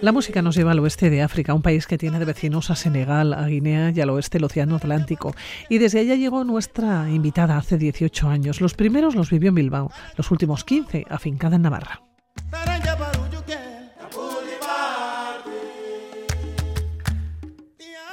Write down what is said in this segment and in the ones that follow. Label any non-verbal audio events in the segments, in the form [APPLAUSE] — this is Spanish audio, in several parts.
La música nos lleva al oeste de África, un país que tiene de vecinos a Senegal, a Guinea y al oeste el Océano Atlántico. Y desde allá llegó nuestra invitada hace 18 años. Los primeros los vivió en Bilbao, los últimos 15 afincada en Navarra.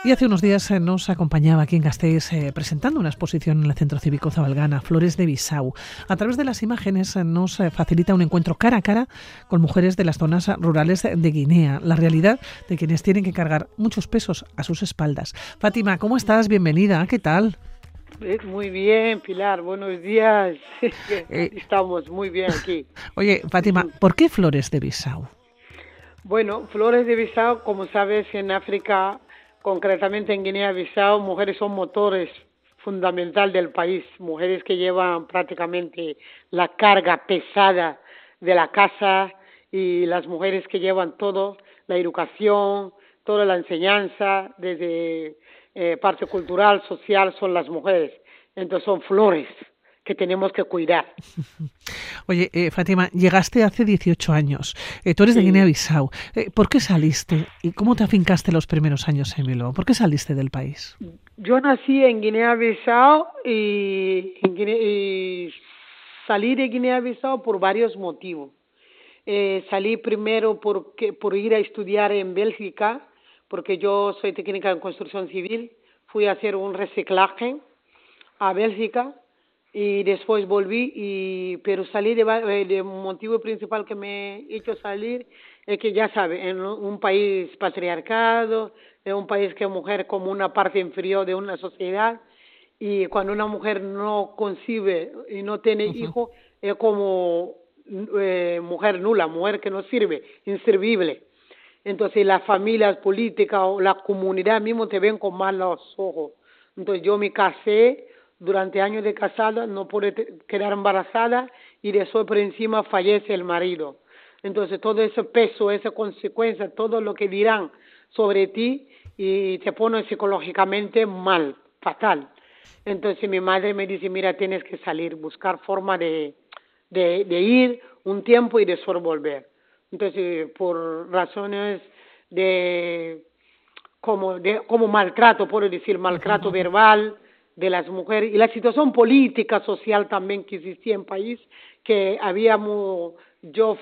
Y hace unos días eh, nos acompañaba aquí en Gasteiz eh, presentando una exposición en el Centro Cívico Zabalgana, Flores de Bisau. A través de las imágenes eh, nos facilita un encuentro cara a cara con mujeres de las zonas rurales de Guinea, la realidad de quienes tienen que cargar muchos pesos a sus espaldas. Fátima, ¿cómo estás? Bienvenida, ¿qué tal? Muy bien, Pilar, buenos días. [LAUGHS] Estamos muy bien aquí. [LAUGHS] Oye, Fátima, ¿por qué Flores de Bisau? Bueno, Flores de Bissau, como sabes, en África, concretamente en Guinea-Bissau, mujeres son motores fundamental del país, mujeres que llevan prácticamente la carga pesada de la casa y las mujeres que llevan todo, la educación, toda la enseñanza, desde eh, parte cultural, social, son las mujeres. Entonces son flores que tenemos que cuidar. [LAUGHS] Oye, eh, Fátima, llegaste hace 18 años. Eh, tú eres de Sí. Guinea-Bissau. Eh, ¿Por qué saliste y cómo te afincaste los primeros años en Bilbao? ¿Por qué saliste del país? Yo nací en Guinea-Bissau y, Guinea- y salí de Guinea-Bissau por varios motivos. Eh, salí primero porque, por ir a estudiar en Bélgica, porque yo soy técnica en construcción civil. Fui a hacer un reciclaje a Bélgica y después volví, y, pero salí de, eh, de motivo principal que me hizo salir es que ya sabe, en un país patriarcado, en un país que mujer como una parte inferior de una sociedad, y cuando una mujer no concibe y no tiene hijo, es como eh, mujer nula, mujer que no sirve, inservible. Entonces las familias políticas o la comunidad mismo te ven con malos ojos. Entonces yo me casé, durante años de casada no pude te- quedar embarazada y después por encima fallece el marido. Entonces todo ese peso, esa consecuencia, todo lo que dirán sobre ti y te pone psicológicamente mal, fatal. Entonces mi madre me dice, mira, tienes que salir, buscar forma de, de, de ir un tiempo y después volver. Entonces, por razones de como de como maltrato, puedo decir, maltrato verbal de las mujeres y la situación política, social también que existía en país, que habíamos, yo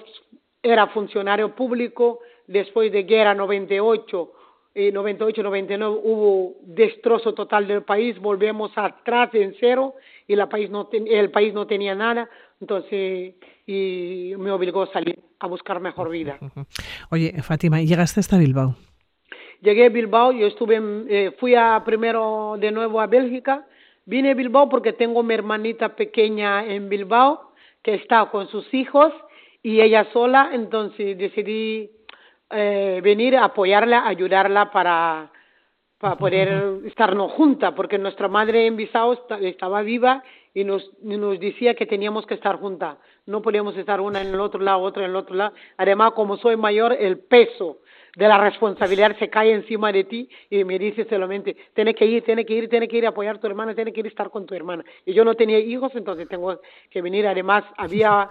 era funcionario público, después de guerra 98, eh, 98, 99 hubo destrozo total del país, volvemos atrás en cero y la país no ten- el país no tenía nada, entonces y me obligó a salir a buscar mejor vida. [LAUGHS] Oye, Fátima, ¿y llegaste hasta Bilbao? Llegué a Bilbao, yo estuve, eh, fui a primero de nuevo a Bélgica, vine a Bilbao porque tengo mi hermanita pequeña en Bilbao que está con sus hijos y ella sola, entonces decidí eh, venir a apoyarla, ayudarla para, para poder [LAUGHS] estarnos juntas, porque nuestra madre en Bissau esta- estaba viva y nos, y nos decía que teníamos que estar juntas, no podíamos estar una en el otro lado, otra en el otro lado. Además, como soy mayor, el peso de la responsabilidad se cae encima de ti y me dice solamente, tienes que ir, tienes que ir, tienes que ir a apoyar a tu hermana, tienes que ir a estar con tu hermana. Y yo no tenía hijos, entonces tengo que venir. Además, había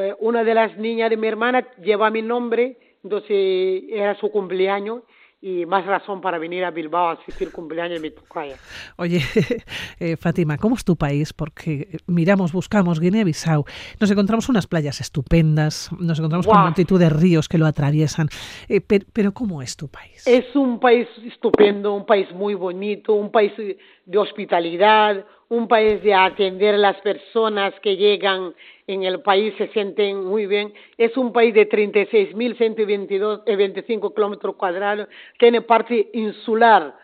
eh, una de las niñas de mi hermana, lleva mi nombre, entonces era su cumpleaños y más razón para venir a Bilbao a asistir cumpleaños de mi tocaya. Oye, [LAUGHS] eh, Fátima, ¿cómo es tu país? Porque miramos, buscamos Guinea-Bissau, nos encontramos unas playas estupendas, nos encontramos con multitud de ríos que lo atraviesan, eh, per- pero ¿cómo es tu país? Es un país estupendo, un país muy bonito, un país de hospitalidad, un país de atender las personas que llegan en el país, se sienten muy bien. Es un país de 36.125 eh, kilómetros cuadrados, tiene parte insular,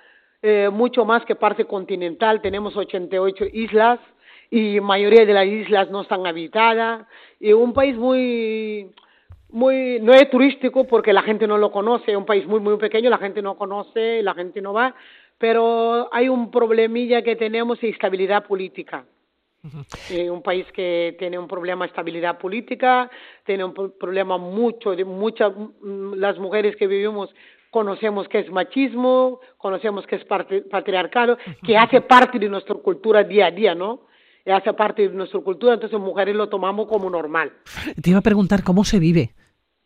eh, mucho más que parte continental, tenemos 88 islas y mayoría de las islas no están habitadas, y un país muy muy no es turístico porque la gente no lo conoce, es un país muy muy pequeño, la gente no conoce, la gente no va, pero hay un problemilla que tenemos estabilidad política. Eh, un país que tiene un problema de estabilidad política, tiene un pro- problema mucho de muchas las mujeres que vivimos conocemos que es machismo, conocemos que es patriarcado, que hace parte de nuestra cultura día a día, ¿no? hace parte de nuestra cultura, entonces mujeres lo tomamos como normal. Te iba a preguntar cómo se vive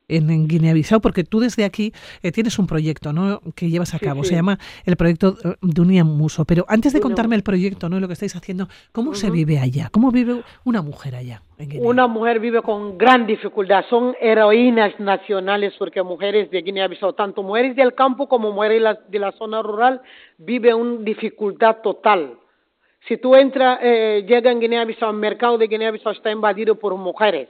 en, Guinea-Bissau, porque tú desde aquí eh, tienes un proyecto ¿no? que llevas a cabo, se llama el proyecto eh, de Muso. Pero antes de contarme el proyecto ¿no? y lo que estáis haciendo, ¿cómo se vive allá? ¿Cómo vive una mujer allá? una mujer vive con gran dificultad, son heroínas nacionales porque mujeres de Guinea-Bissau, tanto mujeres del campo como mujeres de la, zona rural, viven una dificultad total. Si tú entras, eh, llega en Guinea-Bissau, el mercado de Guinea-Bissau está invadido por mujeres,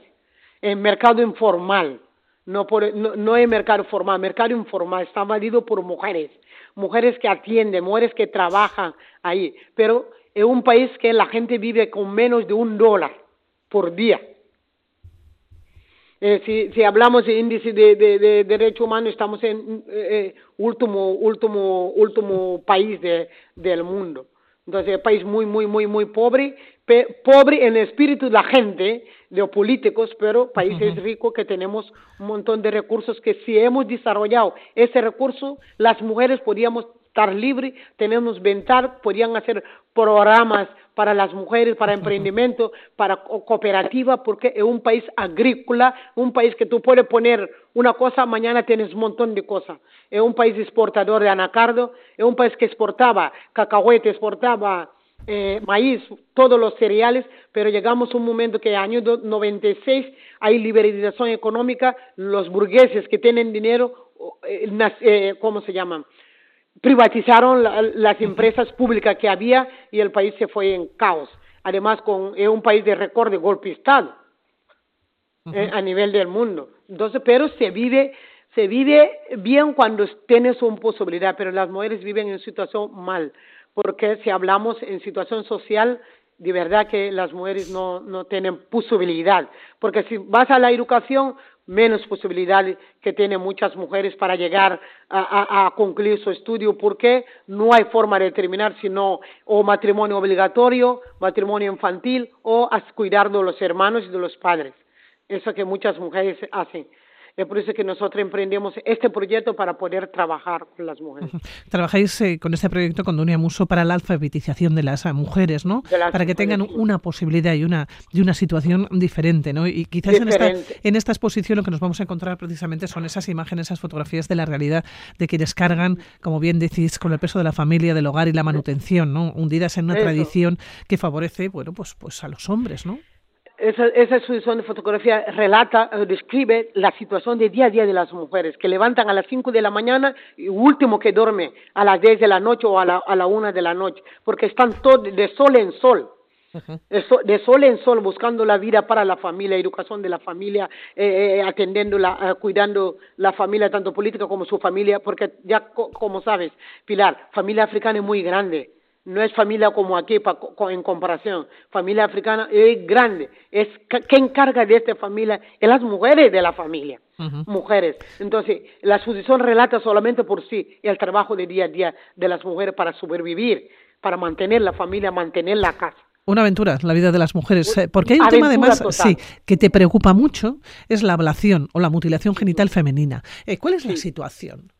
el mercado informal no, por, no, no es mercado formal, mercado informal, está invadido por mujeres, mujeres que atienden, mujeres que trabajan ahí, pero es un país que la gente vive con menos de un dólar por día. Eh, si, si hablamos de índice de, de, de derechos humanos, estamos en eh, eh último, último, último país de, del mundo. Entonces, es un país muy, muy, muy, muy pobre, pobre en el espíritu de la gente, de los políticos, pero países ricos que tenemos un montón de recursos que si hemos desarrollado ese recurso, las mujeres podríamos estar libres, tenemos ventaja, podrían hacer programas para las mujeres, para emprendimiento, para cooperativa, porque es un país agrícola, un país que tú puedes poner una cosa, mañana tienes un montón de cosas. Es un país exportador de anacardo, es un país que exportaba cacahuete, exportaba eh, maíz, todos los cereales, pero llegamos a un momento que en el año 96 hay liberalización económica, los burgueses que tienen dinero, eh, eh, ¿cómo se llaman? Privatizaron las empresas públicas que había y el país se fue en caos. Además, con, es un país de récord de golpe de Estado eh, a nivel del mundo. Entonces, pero se vive se vive bien cuando tienes una posibilidad, pero las mujeres viven en situación mal porque si hablamos en situación social, de verdad que las mujeres no, no tienen posibilidad, porque si vas a la educación, menos posibilidad que tienen muchas mujeres para llegar a, a, concluir su estudio, porque no hay forma de terminar sino o matrimonio obligatorio, matrimonio infantil o cuidar de los hermanos y de los padres. Eso que muchas mujeres hacen. Es por eso que nosotros emprendemos este proyecto para poder trabajar con las mujeres. Trabajáis eh, con este proyecto con Dunia Muso para la alfabetización de las mujeres, ¿no? para que tengan una posibilidad y una, y una situación diferente, ¿no? Y quizás en esta, en esta exposición lo que nos vamos a encontrar precisamente son esas imágenes, esas fotografías de la realidad de quienes cargan, como bien decís, con el peso de la familia, del hogar y la manutención, ¿no? Hundidas en una tradición que favorece, bueno, pues, pues a los hombres, ¿no? Esa, esa exposición de fotografía relata, eh, describe la situación de día a día de las mujeres, que levantan a las 5 de la mañana y último que duerme a las 10 de la noche o a la, a la 1 de la noche, porque están todos de sol en sol. De sol en sol, buscando la vida para la familia, educación de la familia, eh, eh atendiendo, la, cuidando la familia, tanto política como su familia, porque ya, como sabes, Pilar, familia africana es muy grande no es familia como aquí en comparación. Familia africana es grande. Es ¿Quién encarga de esta familia? Es las mujeres de la familia. Mujeres. Entonces, la exposición relata solamente por sí el trabajo de día a día de las mujeres para sobrevivir, para mantener la familia, mantener la casa. Una aventura, la vida de las mujeres. Eh, porque hay un tema además sí, que te preocupa mucho, es la ablación o la mutilación genital femenina. Eh, ¿Cuál es la situación?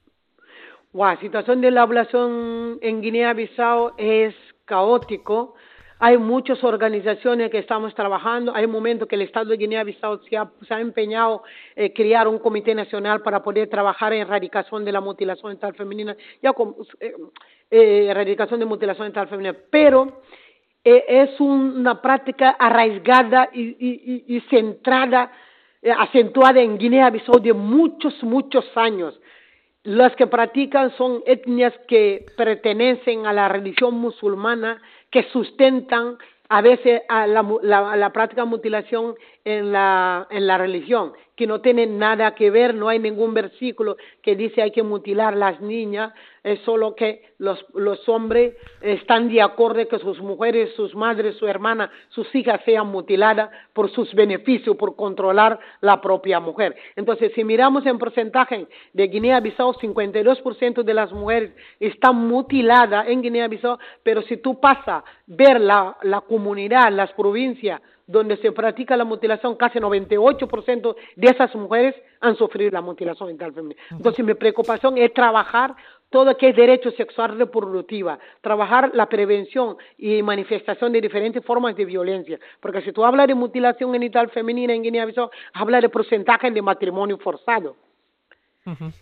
La situación de la población en Guinea-Bissau es caótico. Hay muchas organizaciones que estamos trabajando. Hay momentos que el Estado de Guinea-Bissau se ha, empeñado en crear un comité nacional para poder trabajar en erradicación de la mutilación genital femenina, eh, eh, erradicación de mutilación genital femenina. Pero eh, es una práctica arraigada y, y, y centrada, acentuada en Guinea-Bissau de muchos, muchos años las que practican son etnias que pertenecen a la religión musulmana, que sustentan a veces la, práctica de mutilación en la, en la religión, que no tiene nada que ver, no hay ningún versículo que dice hay que mutilar las niñas, es solo que los, los hombres están de acuerdo que sus mujeres, sus madres, su hermana, sus hijas sean mutiladas por sus beneficios, por controlar la propia mujer. Entonces, si miramos en porcentaje de Guinea-Bissau, 52% de las mujeres están mutiladas en Guinea-Bissau, pero si tú pasas ver la, la comunidad, las provincias, donde se practica la mutilación, casi 98% de esas mujeres han sufrido la mutilación genital femenina. Entonces mi preocupación es trabajar todo lo que es derecho sexual reproductiva, trabajar la prevención y manifestación de diferentes formas de violencia. Porque si tú hablas de mutilación genital femenina en Guinea-Bissau, habla de porcentaje de matrimonio forzado.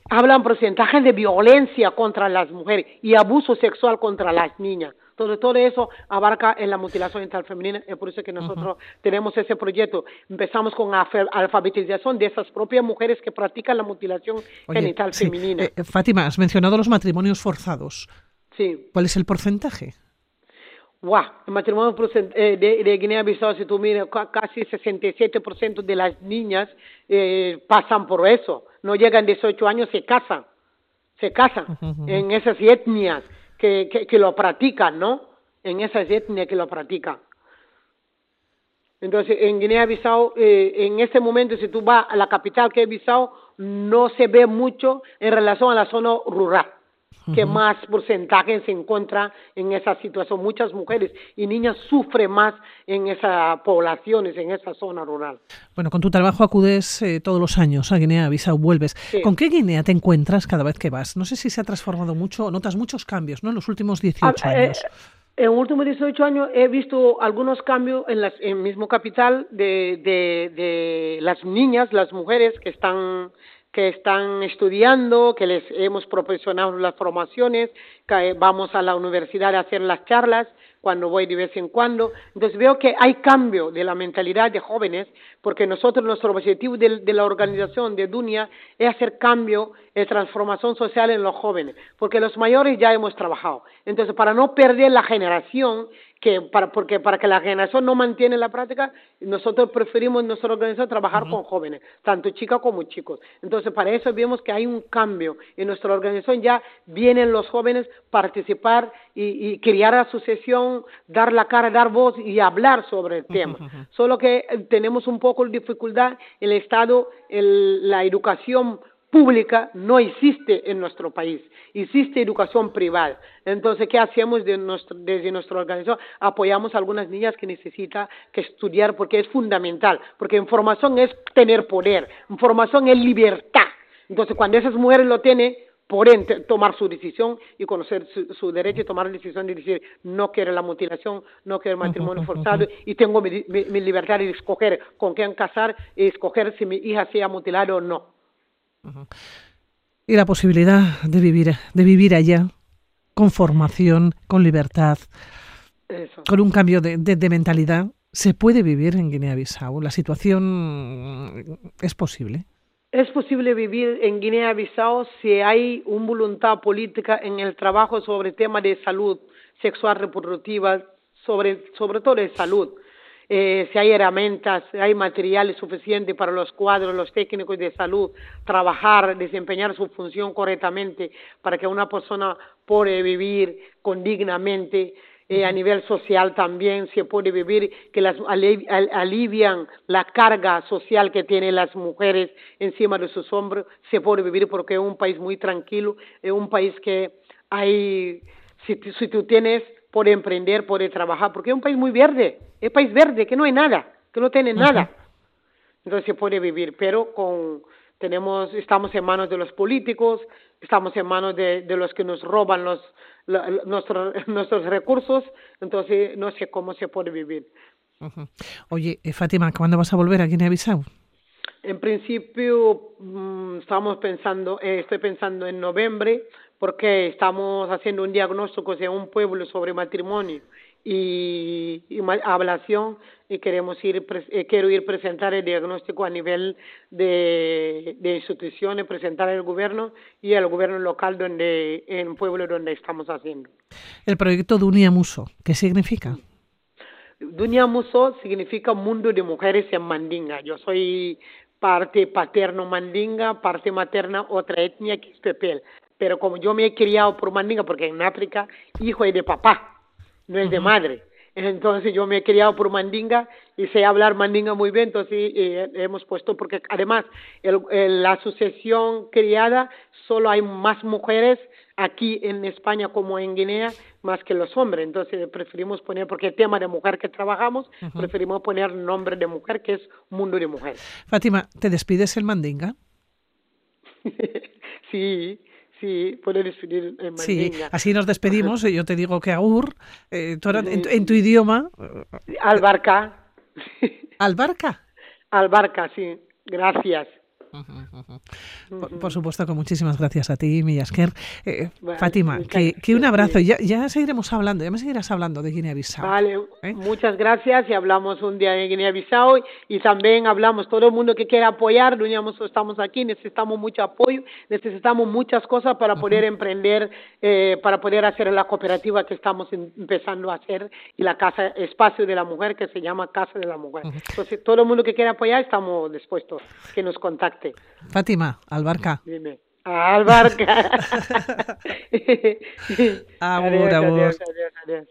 Hablan porcentajes de violencia contra las mujeres y abuso sexual contra las niñas. Todo, todo eso abarca en la mutilación genital femenina, es por eso que nosotros tenemos ese proyecto. Empezamos con alfabetización de esas propias mujeres que practican la mutilación genital femenina. Eh, Fátima, has mencionado los matrimonios forzados. Sí. ¿Cuál es el porcentaje? Wow, el matrimonio eh, de, de Guinea-Bissau, si tú miras, casi 67% de las niñas eh, pasan por eso. No llegan 18 años, se casan. Se casan en esas etnias que, que, lo practican, ¿no? En esas etnias que lo practican. Entonces, en Guinea-Bissau, eh, en este momento, si tú vas a la capital que es Bissau, no se ve mucho en relación a la zona rural que más porcentaje se encuentra en esa situación. Muchas mujeres y niñas sufren más en esas poblaciones, en esa zona rural. Bueno, con tu trabajo acudes eh, todos los años a Guinea-Bissau, vuelves. ¿Con qué Guinea te encuentras cada vez que vas? No sé si se ha transformado mucho, notas muchos cambios, ¿no? En los últimos 18 ah, eh, años. en los últimos 18 años he visto algunos cambios en, las, en mismo capital de, de, de las niñas, las mujeres que están que están estudiando, que les hemos proporcionado las formaciones, que vamos a la universidad a hacer las charlas cuando voy de vez en cuando. Entonces veo que hay cambio de la mentalidad de jóvenes, porque nosotros, nuestro objetivo de, de la organización de Dunia es hacer cambio y transformación social en los jóvenes, porque los mayores ya hemos trabajado. Entonces, para no perder la generación, que para, porque para que la generación no mantiene la práctica, nosotros preferimos en nuestra organización trabajar con jóvenes, tanto chicas como chicos. Entonces, para eso vemos que hay un cambio. En nuestra organización ya vienen los jóvenes participar y, y crear asociación, dar la cara, dar voz y hablar sobre el tema. Solo que eh, tenemos un poco de dificultad, el Estado, el, la educación pública no existe en nuestro país, existe educación privada. Entonces, ¿qué hacemos de nuestro, desde nuestra organización? Apoyamos a algunas niñas que necesitan que estudiar porque es fundamental, porque información es tener poder, información es libertad. Entonces, cuando esas mujeres lo tienen, pueden tomar su decisión y conocer su, derecho y tomar la decisión de decir no quiero la mutilación, no quiero el matrimonio forzado y tengo mi, mi libertad de escoger con quién casar y escoger si mi hija sea mutilada o no. Y la posibilidad de vivir, de vivir allá con formación, con libertad, con un cambio de, de, mentalidad, ¿se puede vivir en Guinea-Bissau? ¿La situación es posible? Es posible vivir en Guinea-Bissau si hay una voluntad política en el trabajo sobre temas de salud sexual reproductiva, sobre, sobre todo de salud eh, si hay herramientas, hay materiales suficientes para los cuadros, los técnicos de salud, trabajar, desempeñar su función correctamente para que una persona pueda vivir con dignamente. Eh, a nivel social también se puede vivir, que las alivian la carga social que tienen las mujeres encima de sus hombros, se puede vivir porque es un país muy tranquilo, es un país que hay, si, si tú tienes por emprender, por trabajar, porque es un país muy verde, es país verde, que no hay nada, que no tiene nada. Entonces se puede vivir, pero con tenemos estamos en manos de los políticos, estamos en manos de, de los que nos roban los, nuestros, [LAUGHS] nuestros recursos, entonces no sé cómo se puede vivir. Oye, eh, Fátima, ¿cuándo vas a volver a Guinea-Bissau? En principio mmm, estamos pensando, eh, estoy pensando en noviembre, porque estamos haciendo un diagnóstico en un pueblo sobre matrimonio y, y ablación y queremos ir eh, quiero ir presentar el diagnóstico a nivel de, de instituciones presentar al gobierno y al gobierno local donde en el pueblo donde estamos haciendo. El proyecto Dunia Muso qué significa Dunia Muso significa mundo de mujeres en Mandinga. Yo soy parte paterno mandinga, parte materna otra etnia que es Pepel pero como yo me he criado por mandinga, porque en África hijo es de papá, no es de madre. Entonces yo me he criado por mandinga y sé hablar mandinga muy bien, entonces eh, hemos puesto, porque además el, la asociación criada solo hay más mujeres aquí en España como en Guinea más que los hombres. Entonces preferimos poner, porque el tema de mujer que trabajamos, preferimos poner nombre de mujer que es mundo de mujer. Fátima, ¿te despides el mandinga? [LAUGHS] sí, Sí, puedo despedir en mandinga. Sí, así nos despedimos. Yo te digo que agur, eh, en, tu idioma. Albarca. Albarca. [LAUGHS] Albarca, sí. Gracias. Por, supuesto que muchísimas gracias a ti, Millasker. Eh, Fátima, que, un abrazo. Ya, ya seguiremos hablando, ya me seguirás hablando de Guinea-Bissau. Vale, ¿eh? muchas gracias y hablamos un día de Guinea-Bissau y también hablamos, todo el mundo que quiera apoyar, estamos aquí, necesitamos mucho apoyo, necesitamos muchas cosas para poder emprender, eh, para poder hacer la cooperativa que estamos empezando a hacer y la casa, espacio de la mujer que se llama Casa de la Mujer. Entonces, todo el mundo que quiera apoyar, estamos dispuestos que nos contacte. Fátima, Albarca. Dime. Albarca. [LAUGHS] [LAUGHS] adiós, adiós, adiós, adiós.